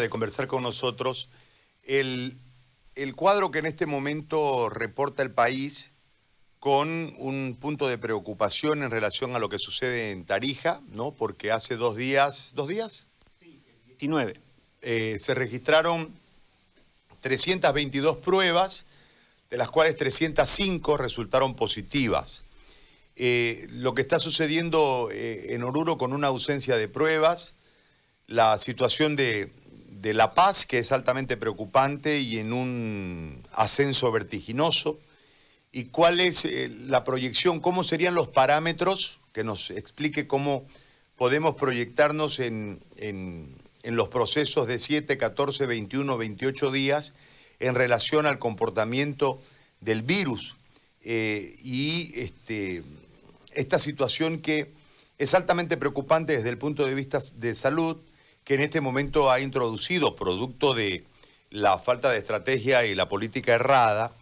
de conversar con nosotros. El, el cuadro que en este momento reporta el país con un punto de preocupación en relación a lo que sucede en Tarija, ¿no? Porque hace dos días, ¿dos días? Sí, 19. Eh, se registraron 322 pruebas, de las cuales 305 resultaron positivas. Eh, lo que está sucediendo eh, en Oruro con una ausencia de pruebas, la situación de, de La Paz, que es altamente preocupante y en un ascenso vertiginoso. ¿Y cuál es eh, la proyección? ¿Cómo serían los parámetros? Que nos explique cómo podemos proyectarnos en, en, los procesos de 7, 14, 21, 28 días en relación al comportamiento del virus. Eh, y este, esta situación que es altamente preocupante desde el punto de vista de salud, que en este momento ha introducido, producto de la falta de estrategia y la política errada,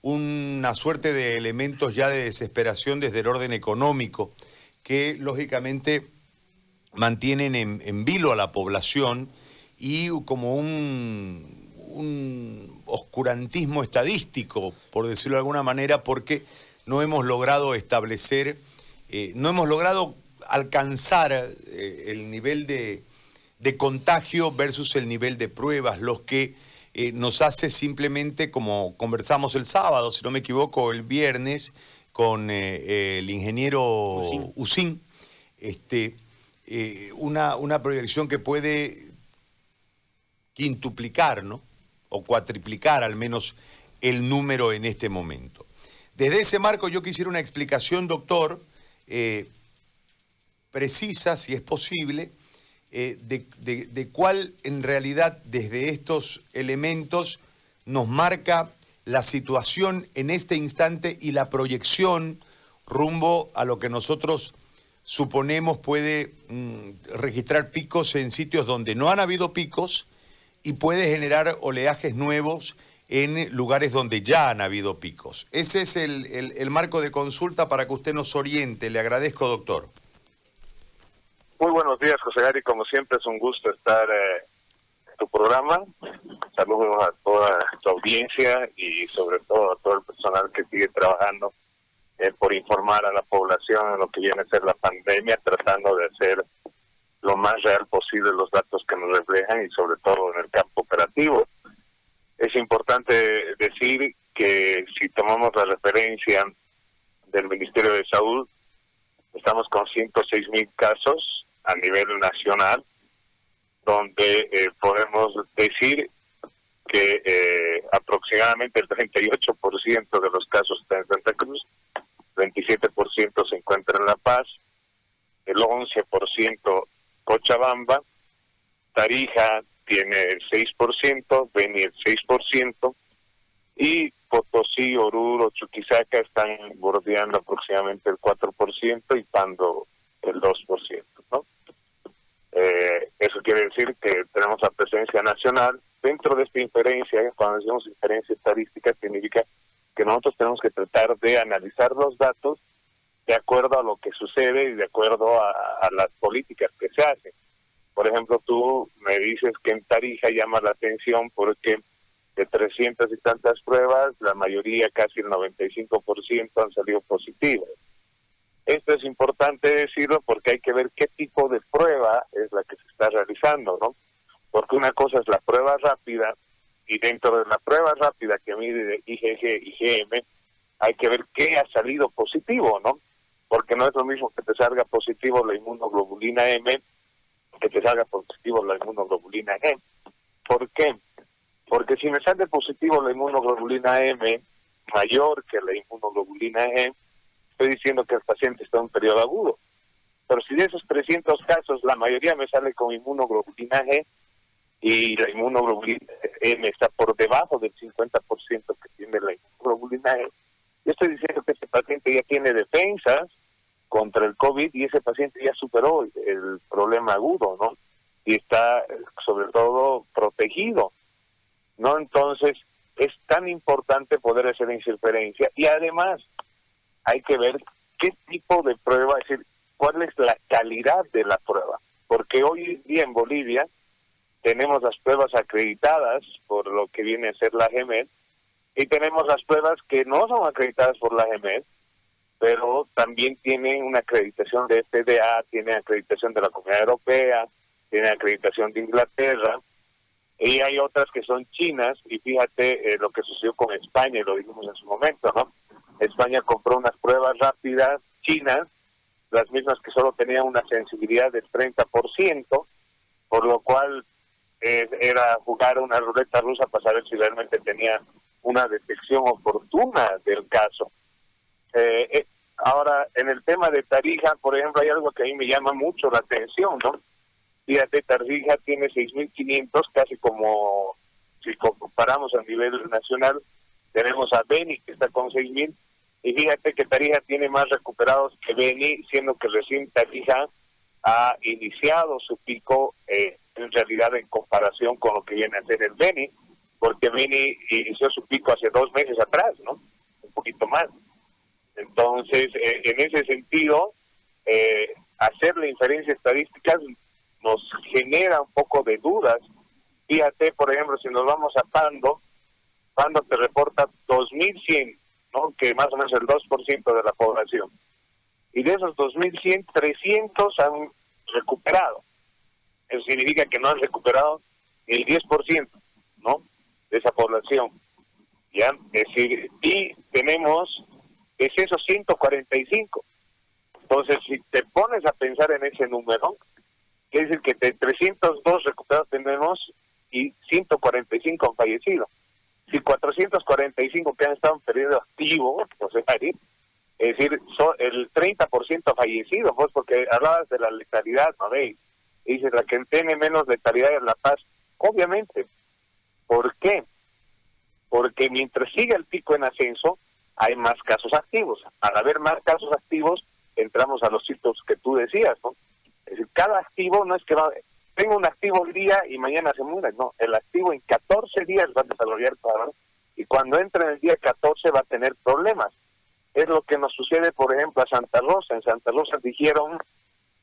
una suerte de elementos ya de desesperación desde el orden económico, que lógicamente mantienen en, vilo a la población y como un, oscurantismo estadístico, por decirlo de alguna manera, porque no hemos logrado establecer, eh, no hemos logrado alcanzar eh, el nivel de, de contagio versus el nivel de pruebas, los que eh, nos hace simplemente, como conversamos el sábado, si no me equivoco, el viernes, con eh, el ingeniero Usín, este, eh, una, una proyección que puede quintuplicar, ¿no? O cuatriplicar al menos el número en este momento. Desde ese marco yo quisiera una explicación, doctor, precisa, si es posible, eh, de, cuál en realidad desde estos elementos nos marca la situación en este instante y la proyección rumbo a lo que nosotros suponemos puede mm, registrar picos en sitios donde no han habido picos y puede generar oleajes nuevos en lugares donde ya han habido picos. Ese es el marco de consulta para que usted nos oriente. Le agradezco, doctor. Muy buenos días, José Gary. Como siempre, es un gusto estar eh, en tu programa. Saludos a toda tu audiencia y sobre todo a todo el personal que sigue trabajando eh, por informar a la población en lo que viene a ser la pandemia, tratando de hacer lo más real posible los datos que nos reflejan y sobre todo en el campo operativo. Es importante decir que si tomamos la referencia del Ministerio de Salud, estamos con 106 mil casos a nivel nacional, donde eh, podemos decir que eh, aproximadamente el 38% de los casos está en Santa Cruz, 27% se encuentra en La Paz, el 11% Cochabamba, Tarija tiene el 6%, Beni el 6%, y Potosí, Oruro, Chuquisaca están bordeando aproximadamente el 4% y Pando el 2%. ¿no? Eh, eso quiere decir que tenemos la presencia nacional. Dentro de esta inferencia, cuando decimos inferencia estadística, significa que nosotros tenemos que tratar de analizar los datos de acuerdo a lo que sucede y de acuerdo a, las políticas que se hacen. Por ejemplo, tú me dices que en Tarija llama la atención porque de 300 y tantas pruebas, la mayoría, casi el 95%, han salido positivas. Esto es importante decirlo porque hay que ver qué tipo de prueba es la que se está realizando, ¿no? Porque una cosa es la prueba rápida y dentro de la prueba rápida que mide IgG IgM hay que ver qué ha salido positivo, ¿no? Porque no es lo mismo que te salga positivo la inmunoglobulina M que te salga positivo la inmunoglobulina E. ¿Por qué? Porque si me sale positivo la inmunoglobulina M mayor que la inmunoglobulina E, estoy diciendo que el paciente está en un periodo agudo. Pero si de esos 300 casos la mayoría me sale con inmunoglobulina G y la inmunoglobulina M está por debajo del 50% que tiene la inmunoglobulina G, yo estoy diciendo que ese paciente ya tiene defensas contra el COVID y ese paciente ya superó el problema agudo, ¿no? Y está sobre todo protegido, ¿no? Entonces, es tan importante poder hacer interferencia y además hay que ver qué tipo de prueba, es decir, cuál es la calidad de la prueba. Porque hoy día en Bolivia tenemos las pruebas acreditadas por lo que viene a ser la GEMED y tenemos las pruebas que no son acreditadas por la GEMED, pero también tienen una acreditación de FDA, tienen acreditación de la Comunidad Europea, tienen acreditación de Inglaterra, y hay otras que son chinas, y fíjate eh, lo que sucedió con España, y lo dijimos en su momento, ¿no? España compró unas pruebas rápidas chinas, las mismas que solo tenían una sensibilidad del 30%, por lo cual eh, era jugar una ruleta rusa para saber si realmente tenía una detección oportuna del caso. Eh, eh, ahora, en el tema de Tarija, por ejemplo, hay algo que a mí me llama mucho la atención, ¿no? Fíjate, Tarija tiene 6.500, casi como si comparamos a nivel nacional, tenemos a Beni que está con 6.000, y fíjate que Tarija tiene más recuperados que Beni, siendo que recién Tarija ha iniciado su pico eh, en realidad en comparación con lo que viene a ser el Beni, porque Beni inició su pico hace dos meses atrás, ¿no? Un poquito más. Entonces, eh, en ese sentido, eh, hacer la inferencia estadística nos genera un poco de dudas. Fíjate, por ejemplo, si nos vamos a Pando, Pando te reporta 2.100, ¿no? que más o menos el 2% de la población. Y de esos 2.100, 300 han recuperado. Eso significa que no han recuperado el 10%, ¿no? De esa población. ¿Ya? Es decir, y tenemos es eso 145. Entonces, si te pones a pensar en ese número, quiere decir que de 302 recuperados tenemos y 145 han fallecido. Si 445 que han estado en periodo activo, pues es decir, el 30% ha fallecido, pues porque hablabas de la letalidad, ¿no veis? Y dices, la que tiene menos letalidad es La Paz. Obviamente. ¿Por qué? Porque mientras sigue el pico en ascenso, hay más casos activos. Al haber más casos activos, entramos a los sitios que tú decías, ¿no? Es decir, cada activo no es que va, tengo un activo el día y mañana se muere, no, el activo en 14 días va a desarrollar claro, y cuando entra en el día 14 va a tener problemas. Es lo que nos sucede, por ejemplo, a Santa Rosa. En Santa Rosa dijeron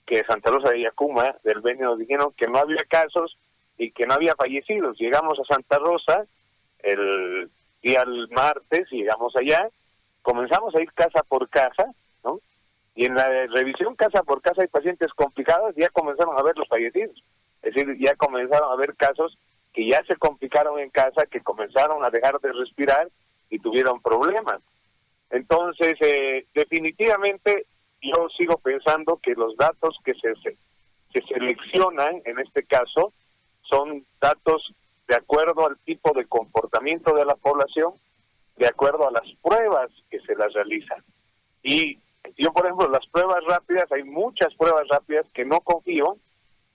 que Santa Rosa de Yacuma, del Benio, dijeron que no había casos y que no había fallecidos. Llegamos a Santa Rosa el día martes, llegamos allá comenzamos a ir casa por casa. Y en la revisión casa por casa hay pacientes complicados, ya comenzaron a ver los fallecidos. Es decir, ya comenzaron a ver casos que ya se complicaron en casa, que comenzaron a dejar de respirar y tuvieron problemas. Entonces, eh, definitivamente yo sigo pensando que los datos que se, se seleccionan en este caso son datos de acuerdo al tipo de comportamiento de la población, de acuerdo a las pruebas que se las realizan. Y yo, por ejemplo, las pruebas rápidas, hay muchas pruebas rápidas que no confío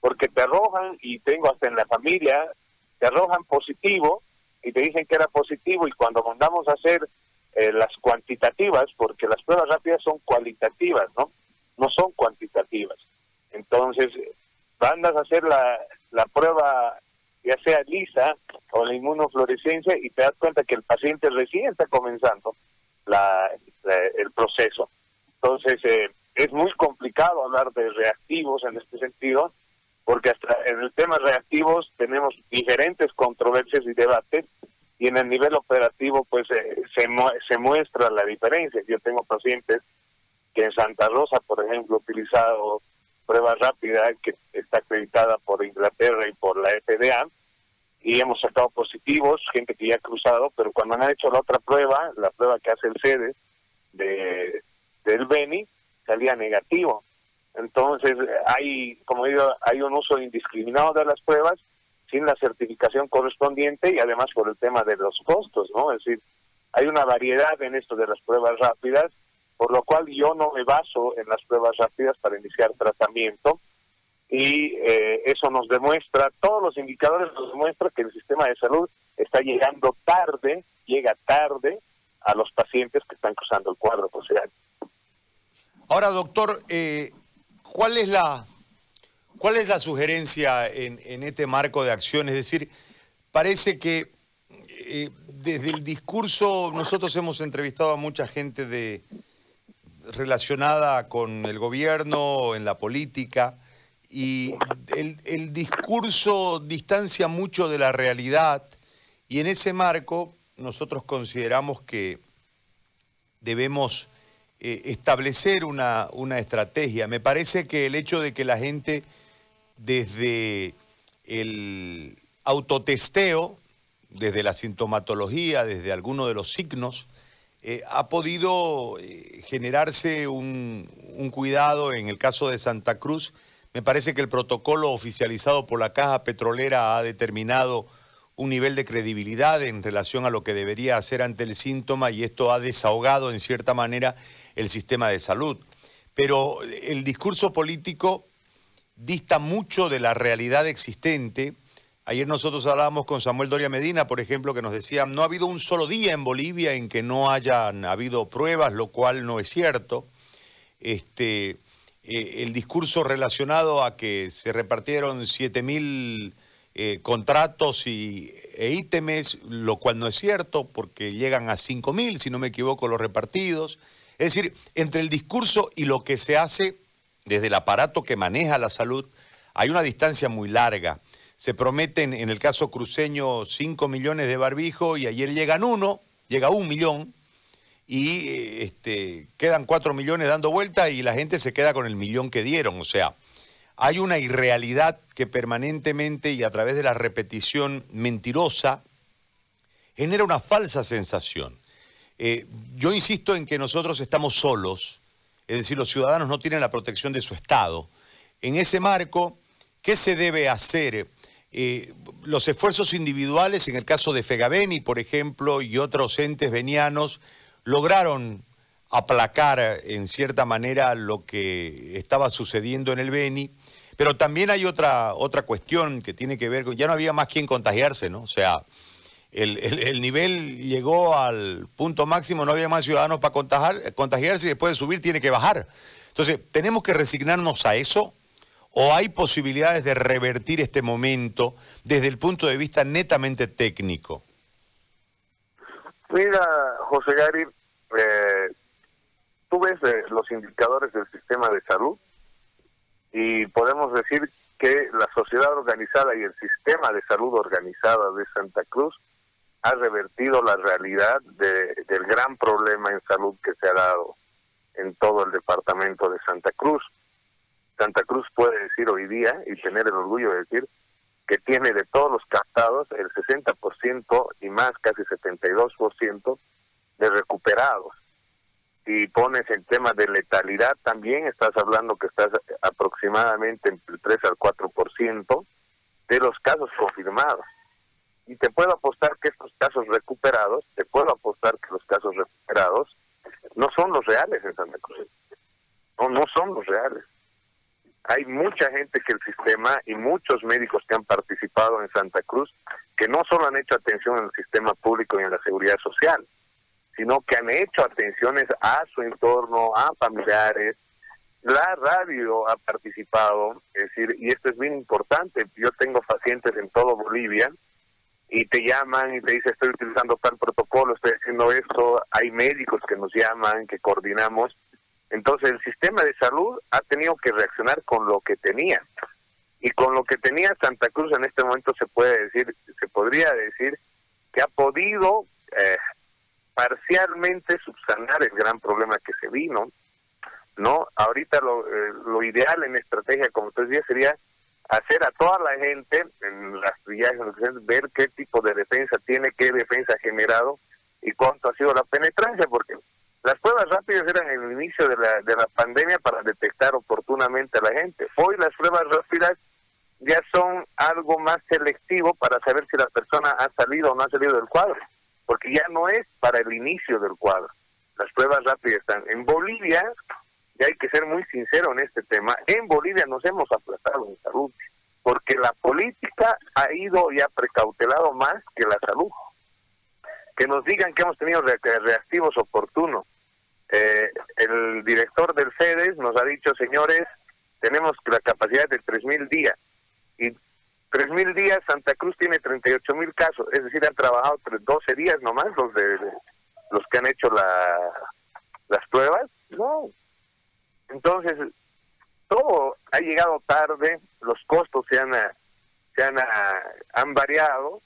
porque te arrojan, y tengo hasta en la familia, te arrojan positivo y te dicen que era positivo y cuando mandamos a hacer eh, las cuantitativas, porque las pruebas rápidas son cualitativas, ¿no? No son cuantitativas. Entonces, mandas a hacer la, la prueba ya sea lisa o la inmunofluorescencia, y te das cuenta que el paciente recién está comenzando la, el proceso. Entonces, eh, es muy complicado hablar de reactivos en este sentido, porque hasta en el tema reactivos tenemos diferentes controversias y debates, y en el nivel operativo, pues eh, se, se muestra la diferencia. Yo tengo pacientes que en Santa Rosa, por ejemplo, utilizado prueba rápida que está acreditada por Inglaterra y por la FDA, y hemos sacado positivos, gente que ya ha cruzado, pero cuando han hecho la otra prueba, la prueba que hace el sede de, del Beni, salía negativo. Entonces, hay, como digo, hay un uso indiscriminado de las pruebas sin la certificación correspondiente y además por el tema de los costos, ¿no? Es decir, hay una variedad en esto de las pruebas rápidas por lo cual yo no me baso en las pruebas rápidas para iniciar tratamiento y eh, eso nos demuestra, todos los indicadores nos demuestran que el sistema de salud está llegando tarde, llega tarde a los pacientes que están cruzando el cuadro social. Ahora, doctor, eh, ¿cuál es la cuál es la sugerencia en, este marco de acción? Es decir, parece que eh, desde el discurso nosotros hemos entrevistado a mucha gente de, relacionada con el gobierno, en la política, y el, discurso distancia mucho de la realidad y en ese marco nosotros consideramos que debemos eh, establecer una, una, estrategia. Me parece que el hecho de que la gente desde el autotesteo, desde la sintomatología, desde alguno de los signos, eh, ha podido eh, generarse un, cuidado en el caso de Santa Cruz. Me parece que el protocolo oficializado por la Caja Petrolera ha determinado un nivel de credibilidad en relación a lo que debería hacer ante el síntoma y esto ha desahogado en cierta manera el sistema de salud. Pero el discurso político dista mucho de la realidad existente Ayer nosotros hablábamos con Samuel Doria Medina, por ejemplo, que nos decía, no ha habido un solo día en Bolivia en que no hayan habido pruebas, lo cual no es cierto. Este, eh, el discurso relacionado a que se repartieron 7.000 mil eh, contratos y, e ítems, lo cual no es cierto, porque llegan a 5.000, si no me equivoco, los repartidos. Es decir, entre el discurso y lo que se hace desde el aparato que maneja la salud, hay una distancia muy larga se prometen en el caso cruceño 5 millones de barbijo y ayer llegan uno, llega un millón y eh, este, quedan 4 millones dando vuelta y la gente se queda con el millón que dieron. O sea, hay una irrealidad que permanentemente y a través de la repetición mentirosa genera una falsa sensación. Eh, yo insisto en que nosotros estamos solos, es decir, los ciudadanos no tienen la protección de su Estado. En ese marco, ¿qué se debe hacer? Eh, los esfuerzos individuales, en el caso de Fegabeni, por ejemplo, y otros entes venianos, lograron aplacar en cierta manera lo que estaba sucediendo en el Beni. Pero también hay otra, otra cuestión que tiene que ver con, ya no había más quien contagiarse, ¿no? O sea, el, el nivel llegó al punto máximo, no había más ciudadanos para contagiarse y después de subir tiene que bajar. Entonces, tenemos que resignarnos a eso ¿O hay posibilidades de revertir este momento desde el punto de vista netamente técnico? Mira, José Gary, eh, tú ves eh, los indicadores del sistema de salud y podemos decir que la sociedad organizada y el sistema de salud organizada de Santa Cruz ha revertido la realidad del gran problema en salud que se ha dado en todo el departamento de Santa Cruz. Santa Cruz puede decir hoy día y tener el orgullo de decir que tiene de todos los captados el 60% y más, casi 72% de recuperados. Si pones el tema de letalidad, también estás hablando que estás aproximadamente entre el 3 al 4% de los casos confirmados. Y te puedo apostar que estos casos recuperados, te puedo apostar que los casos recuperados no son los reales en Santa Cruz. No, no son los reales hay mucha gente que el sistema y muchos médicos que han participado en Santa Cruz que no solo han hecho atención en el sistema público y en la seguridad social, sino que han hecho atenciones a su entorno, a familiares. La radio ha participado, es decir, y esto es bien importante, yo tengo pacientes en todo Bolivia y te llaman y te dicen estoy utilizando tal protocolo, estoy haciendo esto, hay médicos que nos llaman, que coordinamos entonces el sistema de salud ha tenido que reaccionar con lo que tenía. Y con lo que tenía Santa Cruz en este momento se puede decir, se podría decir que ha podido eh, parcialmente subsanar el gran problema que se vino. ¿no? Ahorita lo, eh, lo ideal en estrategia, como tú decías, sería hacer a toda la gente en las viajes, ver qué tipo de defensa tiene, qué defensa ha generado y cuánto ha sido la penetrancia, porque las pruebas rápidas eran el inicio de la, de la pandemia para detectar oportunamente a la gente. Hoy las pruebas rápidas ya son algo más selectivo para saber si la persona ha salido o no ha salido del cuadro, porque ya no es para el inicio del cuadro. Las pruebas rápidas están. En Bolivia, y hay que ser muy sincero en este tema, en Bolivia nos hemos aplastado en salud, porque la política ha ido y ha precautelado más que la salud. Que nos digan que hemos tenido reactivos oportunos, eh, el director del FEDES nos ha dicho, señores, tenemos la capacidad de 3.000 días. Y 3.000 días, Santa Cruz tiene 38.000 casos. Es decir, han trabajado 12 días nomás los de los que han hecho la, las pruebas. No. Entonces, todo ha llegado tarde, los costos se han, se han, han variado,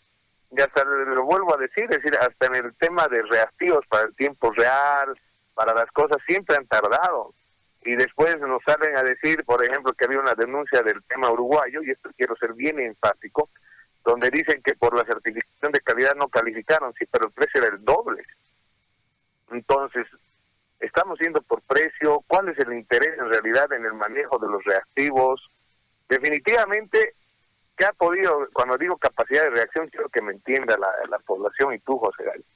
y hasta lo vuelvo a decir, es decir, hasta en el tema de reactivos para el tiempo real, para las cosas, siempre han tardado. Y después nos salen a decir, por ejemplo, que había una denuncia del tema uruguayo, y esto quiero ser bien enfático, donde dicen que por la certificación de calidad no calificaron, sí, pero el precio era el doble. Entonces, estamos yendo por precio, cuál es el interés en realidad en el manejo de los reactivos. Definitivamente, ¿qué ha podido, cuando digo capacidad de reacción, quiero que me entienda la, población y tú, José Gálvez.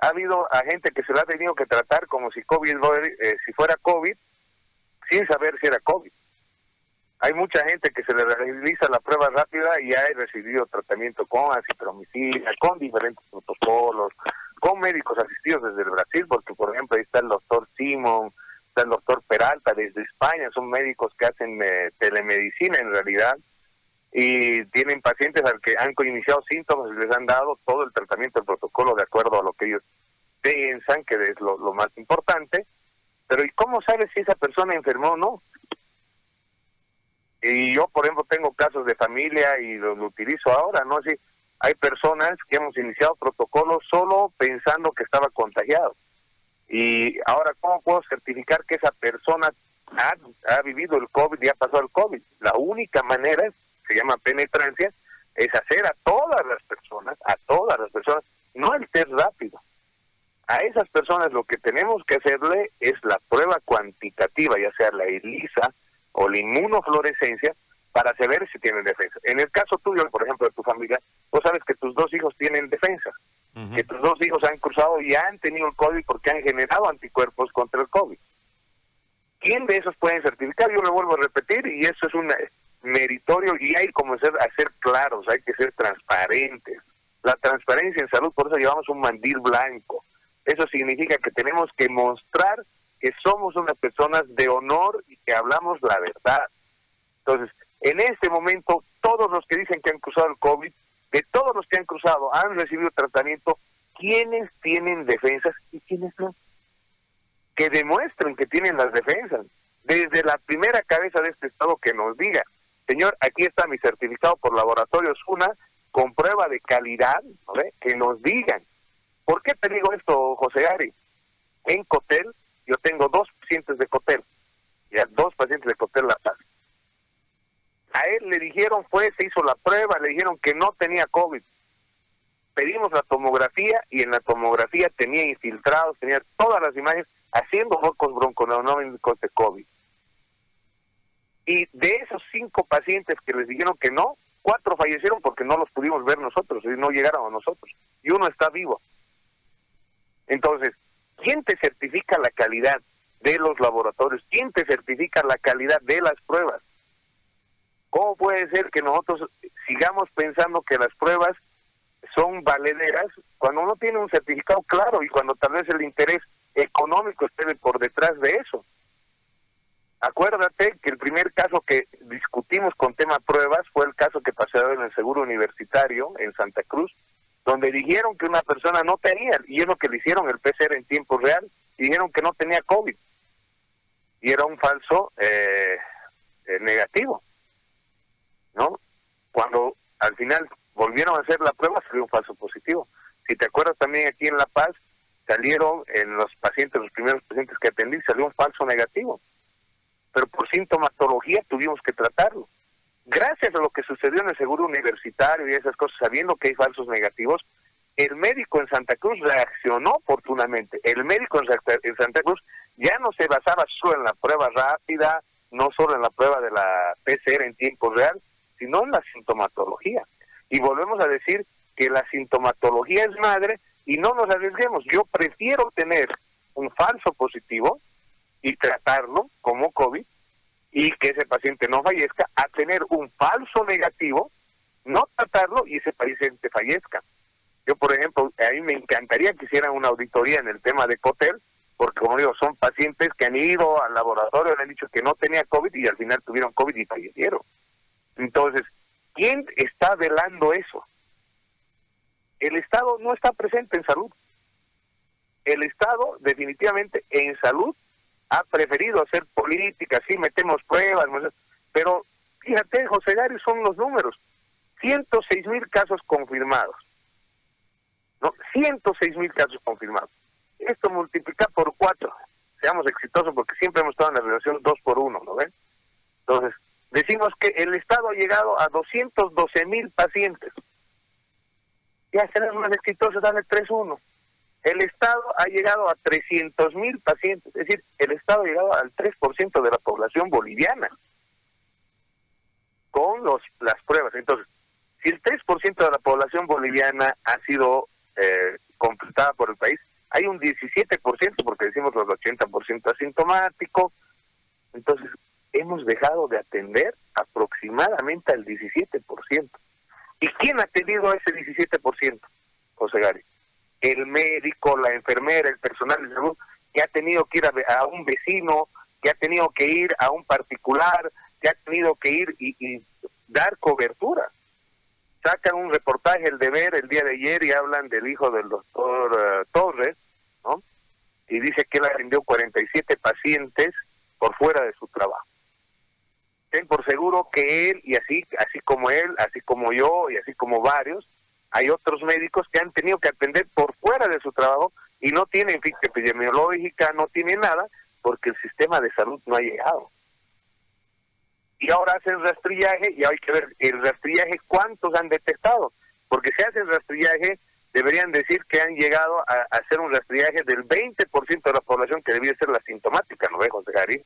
Ha habido a gente que se la ha tenido que tratar como si COVID, eh, si fuera COVID, sin saber si era COVID. Hay mucha gente que se le realiza la prueba rápida y ha recibido tratamiento con acitromicina, con diferentes protocolos, con médicos asistidos desde el Brasil, porque por ejemplo ahí está el doctor Simon, está el doctor Peralta desde España, son médicos que hacen eh, telemedicina en realidad y tienen pacientes al que han iniciado síntomas y les han dado todo el tratamiento, el protocolo de acuerdo a lo que ellos piensan que es lo, lo más importante. Pero ¿y cómo sabes si esa persona enfermó o no? Y yo, por ejemplo, tengo casos de familia y lo, utilizo ahora, ¿no? Así, hay personas que hemos iniciado protocolos solo pensando que estaba contagiado. Y ahora, ¿cómo puedo certificar que esa persona ha, ha vivido el COVID y ha pasado el COVID? La única manera, se llama penetrancia, es hacer a todas las personas, a todas las personas, no el test rápido. A esas personas lo que tenemos que hacerle es la prueba cuantitativa, ya sea la ELISA, o la inmunofluorescencia para saber si tienen defensa. En el caso tuyo, por ejemplo, de tu familia, tú sabes que tus dos hijos tienen defensa, que tus dos hijos han cruzado y han tenido el COVID porque han generado anticuerpos contra el COVID. ¿Quién de esos pueden certificar? Yo lo vuelvo a repetir y eso es un meritorio y hay como ser, a ser claros, hay que ser transparentes. La transparencia en salud, por eso llevamos un mandil blanco. Eso significa que tenemos que mostrar que somos unas personas de honor y que hablamos la verdad. Entonces, en este momento, todos los que dicen que han cruzado el COVID, de todos los que han cruzado, han recibido tratamiento, ¿quiénes tienen defensas y quiénes no? Que demuestren que tienen las defensas. Desde la primera cabeza de este Estado que nos diga, señor, aquí está mi certificado por laboratorios UNA, con prueba de calidad, que nos digan. ¿Por qué te digo esto, José Ari? En Cotel yo tengo dos pacientes de Cotel, ya dos pacientes de Cotel La Paz. A él le dijeron, fue, se hizo la prueba, le dijeron que no tenía COVID. Pedimos la tomografía y en la tomografía tenía infiltrados, tenía todas las imágenes haciendo focos bronconeumónicos de COVID. Y de esos cinco pacientes que les dijeron que no, cuatro fallecieron porque no los pudimos ver nosotros y no llegaron a nosotros. Y uno está vivo. Entonces, ¿Quién te certifica la calidad de los laboratorios? ¿Quién te certifica la calidad de las pruebas? ¿Cómo puede ser que nosotros sigamos pensando que las pruebas son valederas cuando uno tiene un certificado claro y cuando tal vez el interés económico esté por detrás de eso? Acuérdate que el primer caso que discutimos con tema pruebas fue el caso que pasó en el Seguro Universitario en Santa Cruz, donde dijeron que una persona no tenía, y es lo que le hicieron el PCR en tiempo real, dijeron que no tenía COVID. Y era un falso eh, eh, negativo. ¿No? Cuando al final volvieron a hacer la prueba, salió un falso positivo. Si te acuerdas también aquí en La Paz, salieron en los pacientes, los primeros pacientes que atendí, salió un falso negativo. Pero por sintomatología tuvimos que tratarlo gracias a lo que sucedió en el seguro universitario y esas cosas, sabiendo que hay falsos negativos, el médico en Santa Cruz reaccionó oportunamente. El médico en Santa Cruz ya no se basaba solo en la prueba rápida, no solo en la prueba de la PCR en tiempo real, sino en la sintomatología. Y volvemos a decir que la sintomatología es madre y no nos arriesguemos. Yo prefiero tener un falso positivo y tratarlo como COVID y que ese paciente no fallezca a tener un falso negativo, no tratarlo y ese paciente fallezca. Yo, por ejemplo, a mí me encantaría que hicieran una auditoría en el tema de Cotel, porque como digo, son pacientes que han ido al laboratorio, le han dicho que no tenía COVID y al final tuvieron COVID y fallecieron. Entonces, ¿quién está velando eso? El Estado no está presente en salud. El Estado definitivamente en salud ha preferido hacer política, sí, metemos pruebas, pero fíjate, José Gary, son los números. 106 mil casos confirmados. ¿no? 106 mil casos confirmados. Esto multiplica por cuatro. Seamos exitosos porque siempre hemos estado en la relación dos por uno, ¿no ven? Entonces, decimos que el Estado ha llegado a 212 mil pacientes. Ya seremos más exitosos, dale 3-1. El Estado ha llegado a 300 mil pacientes, es decir, el Estado ha llegado al 3% de la población boliviana con los, las pruebas. Entonces, si el 3% de la población boliviana ha sido eh, completada por el país, hay un 17%, porque decimos los 80% asintomático. Entonces, hemos dejado de atender aproximadamente al 17%. ¿Y quién ha atendido a ese 17%, José Gary? El médico, la enfermera, el personal de salud, que ha tenido que ir a, un vecino, que ha tenido que ir a un particular, que ha tenido que ir y, dar cobertura. Sacan un reportaje, el deber, el día de ayer y hablan del hijo del doctor eh, Torres, ¿no? Y dice que él atendió 47 pacientes por fuera de su trabajo ten por seguro que él y así así como él, así como yo y así como varios, hay otros médicos que han tenido que atender por fuera de su trabajo y no tienen ficha epidemiológica, no tienen nada porque el sistema de salud no ha llegado. Y ahora hacen rastrillaje y hay que ver el rastrillaje cuántos han detectado, porque si hacen rastrillaje deberían decir que han llegado a, hacer un rastrillaje del 20% de la población que debía ser la sintomática, ¿no ve, José Garín?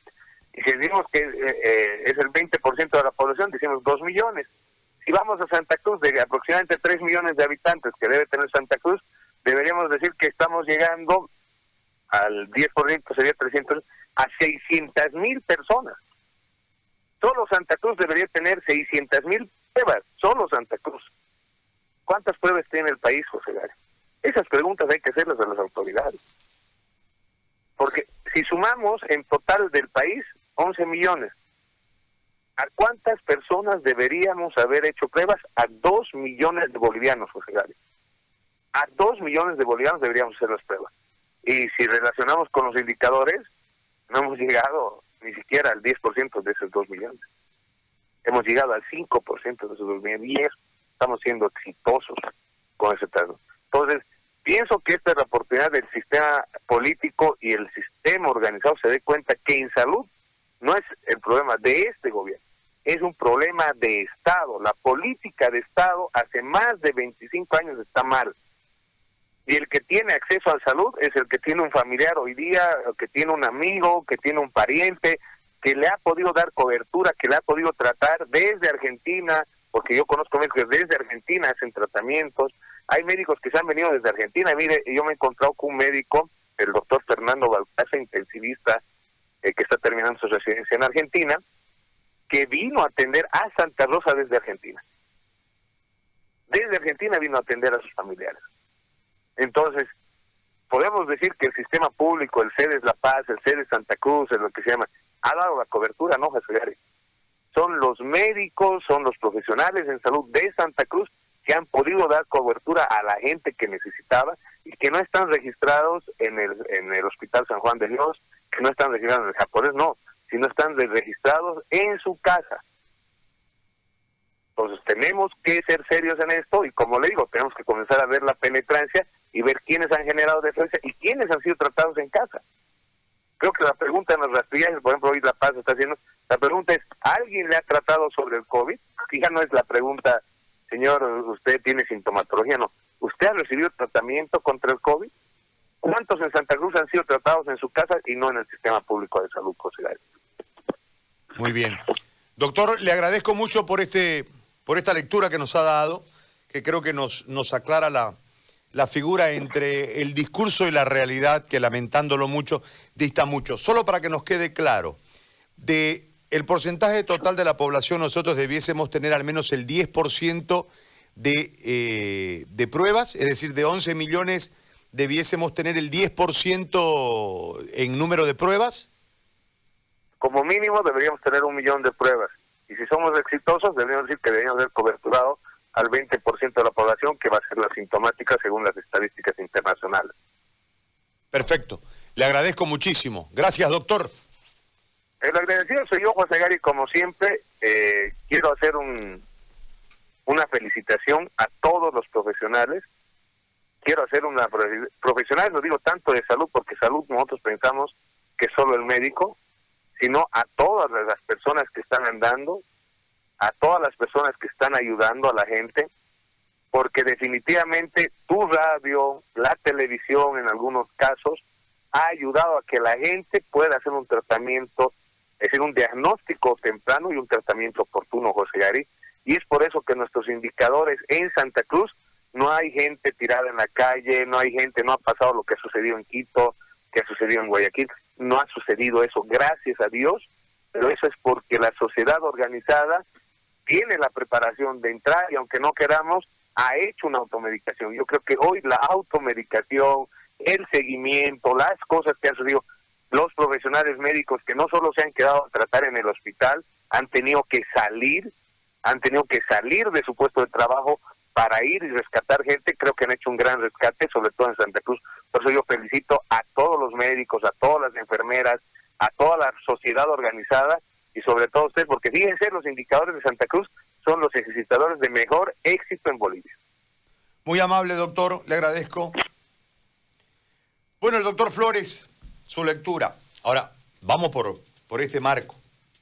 Y si decimos que eh, eh, es el 20% de la población, decimos 2 millones. Si vamos a Santa Cruz, de aproximadamente 3 millones de habitantes que debe tener Santa Cruz, deberíamos decir que estamos llegando al 10%, sería 300, a 600 mil personas. Solo Santa Cruz debería tener 600 mil pruebas, solo Santa Cruz. ¿Cuántas pruebas tiene el país, José Gary? Esas preguntas hay que hacerlas a las autoridades. Porque si sumamos en total del país, 11 millones. ¿A cuántas personas deberíamos haber hecho pruebas? A 2 millones de bolivianos, José Gary. A 2 millones de bolivianos deberíamos hacer las pruebas. Y si relacionamos con los indicadores, no hemos llegado ni siquiera al 10% de esos 2 millones. Hemos llegado al 5% de esos 2 millones y estamos siendo exitosos con ese trato. Entonces, pienso que esta es la oportunidad del sistema político y el sistema organizado se dé cuenta que en salud no es el problema de este gobierno, es un problema de Estado. La política de Estado hace más de 25 años está mal. Y el que tiene acceso a salud es el que tiene un familiar hoy día, que tiene un amigo, que tiene un pariente, que le ha podido dar cobertura, que le ha podido tratar desde Argentina, porque yo conozco médicos que desde Argentina hacen tratamientos. Hay médicos que se han venido desde Argentina. Mire, yo me he encontrado con un médico, el doctor Fernando Balcaza, intensivista, eh, que está terminando su residencia en Argentina, que vino a atender a Santa Rosa desde Argentina. Desde Argentina vino a atender a sus familiares. Entonces, podemos decir que el sistema público, el CEDES La Paz, el CEDES Santa Cruz, es lo que se llama, ha dado la cobertura, ¿no, Jesús Son los médicos, son los profesionales en salud de Santa Cruz que han podido dar cobertura a la gente que necesitaba y que no están registrados en el, en el Hospital San Juan de Dios, que no están registrados en el japonés, no, sino están registrados en su casa. Entonces tenemos que ser serios en esto y como le digo, tenemos que comenzar a ver la penetrancia y ver quiénes han generado defensa y quiénes han sido tratados en casa. Creo que la pregunta en las rastrillas, por ejemplo, hoy La Paz está haciendo, la pregunta es, ¿alguien le ha tratado sobre el COVID? Ya no es la pregunta, señor, usted tiene sintomatología, no. ¿Usted ha recibido tratamiento contra el COVID? ¿Cuántos en Santa Cruz han sido tratados en su casa y no en el sistema público de salud, José Muy bien. Doctor, le agradezco mucho por, este, por esta lectura que nos ha dado, que creo que nos, nos aclara la, la figura entre el discurso y la realidad, que lamentándolo mucho, dista mucho. Solo para que nos quede claro, de el porcentaje total de la población nosotros debiésemos tener al menos el 10% de, eh, de pruebas, es decir, de 11 millones debiésemos tener el 10% en número de pruebas? Como mínimo deberíamos tener un millón de pruebas. Y si somos exitosos, deberíamos decir que deberíamos haber coberturado al 20% de la población, que va a ser la sintomática según las estadísticas internacionales. Perfecto. Le agradezco muchísimo. Gracias, doctor. El agradecido soy yo, José Gary, como siempre. Eh, quiero hacer un, una felicitación a todos los profesionales. Quiero hacer una profesional, no digo tanto de salud, porque salud nosotros pensamos que solo el médico, sino a todas las personas que están andando, a todas las personas que están ayudando a la gente, porque definitivamente tu radio, la televisión en algunos casos, ha ayudado a que la gente pueda hacer un tratamiento, es decir, un diagnóstico temprano y un tratamiento oportuno, José Gary. Y es por eso que nuestros indicadores en Santa Cruz no hay gente tirada en la calle, no hay gente, no ha pasado lo que ha sucedido en Quito, que ha sucedido en Guayaquil, no ha sucedido eso, gracias a Dios, pero eso es porque la sociedad organizada tiene la preparación de entrar y aunque no queramos, ha hecho una automedicación. Yo creo que hoy la automedicación, el seguimiento, las cosas que han sucedido, los profesionales médicos que no solo se han quedado a tratar en el hospital, han tenido que salir, han tenido que salir de su puesto de trabajo para ir y rescatar gente, creo que han hecho un gran rescate, sobre todo en Santa Cruz. Por eso yo felicito a todos los médicos, a todas las enfermeras, a toda la sociedad organizada y sobre todo a ustedes, porque fíjense, los indicadores de Santa Cruz son los ejercitadores de mejor éxito en Bolivia. Muy amable, doctor, le agradezco. Bueno, el doctor Flores, su lectura. Ahora, vamos por, por este marco.